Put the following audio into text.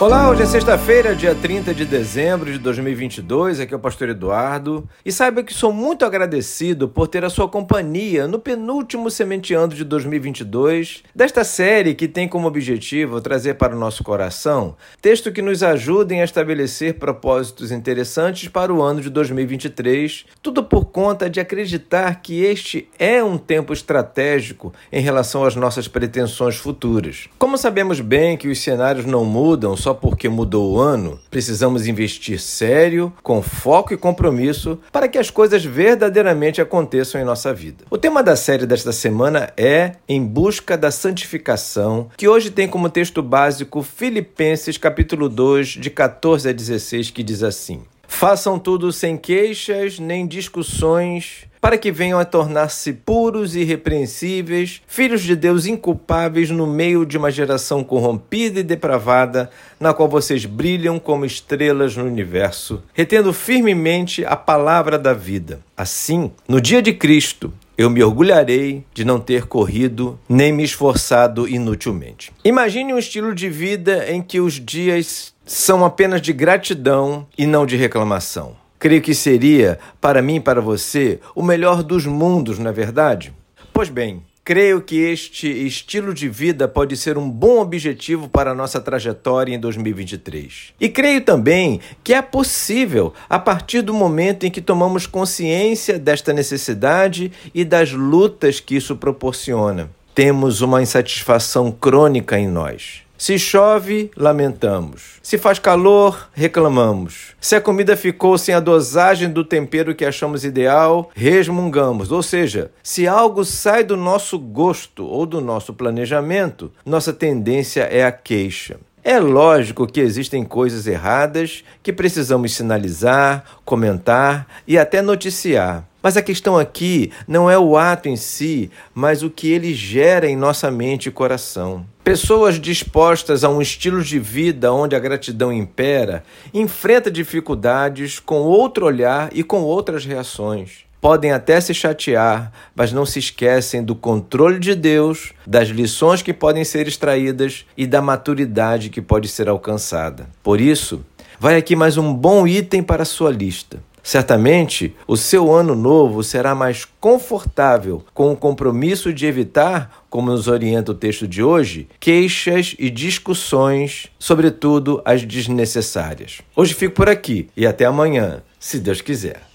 Olá, hoje é sexta-feira, dia 30 de dezembro de 2022. Aqui é o Pastor Eduardo. E saiba que sou muito agradecido por ter a sua companhia no penúltimo Sementeando de 2022, desta série que tem como objetivo trazer para o nosso coração texto que nos ajudem a estabelecer propósitos interessantes para o ano de 2023, tudo por conta de acreditar que este é um tempo estratégico em relação às nossas pretensões futuras. Como sabemos bem que os cenários não mudam só só porque mudou o ano, precisamos investir sério, com foco e compromisso para que as coisas verdadeiramente aconteçam em nossa vida. O tema da série desta semana é Em Busca da Santificação, que hoje tem como texto básico Filipenses capítulo 2, de 14 a 16, que diz assim: Façam tudo sem queixas nem discussões para que venham a tornar-se puros e irrepreensíveis, filhos de Deus inculpáveis no meio de uma geração corrompida e depravada, na qual vocês brilham como estrelas no universo, retendo firmemente a palavra da vida. Assim, no dia de Cristo, eu me orgulharei de não ter corrido nem me esforçado inutilmente. Imagine um estilo de vida em que os dias são apenas de gratidão e não de reclamação. Creio que seria, para mim e para você, o melhor dos mundos, não é verdade? Pois bem, creio que este estilo de vida pode ser um bom objetivo para a nossa trajetória em 2023. E creio também que é possível a partir do momento em que tomamos consciência desta necessidade e das lutas que isso proporciona. Temos uma insatisfação crônica em nós. Se chove, lamentamos. Se faz calor, reclamamos. Se a comida ficou sem a dosagem do tempero que achamos ideal, resmungamos. Ou seja, se algo sai do nosso gosto ou do nosso planejamento, nossa tendência é a queixa. É lógico que existem coisas erradas que precisamos sinalizar, comentar e até noticiar. Mas a questão aqui não é o ato em si, mas o que ele gera em nossa mente e coração. Pessoas dispostas a um estilo de vida onde a gratidão impera enfrentam dificuldades com outro olhar e com outras reações. Podem até se chatear, mas não se esquecem do controle de Deus, das lições que podem ser extraídas e da maturidade que pode ser alcançada. Por isso, vai aqui mais um bom item para a sua lista. Certamente, o seu ano novo será mais confortável com o compromisso de evitar, como nos orienta o texto de hoje, queixas e discussões, sobretudo as desnecessárias. Hoje fico por aqui e até amanhã, se Deus quiser.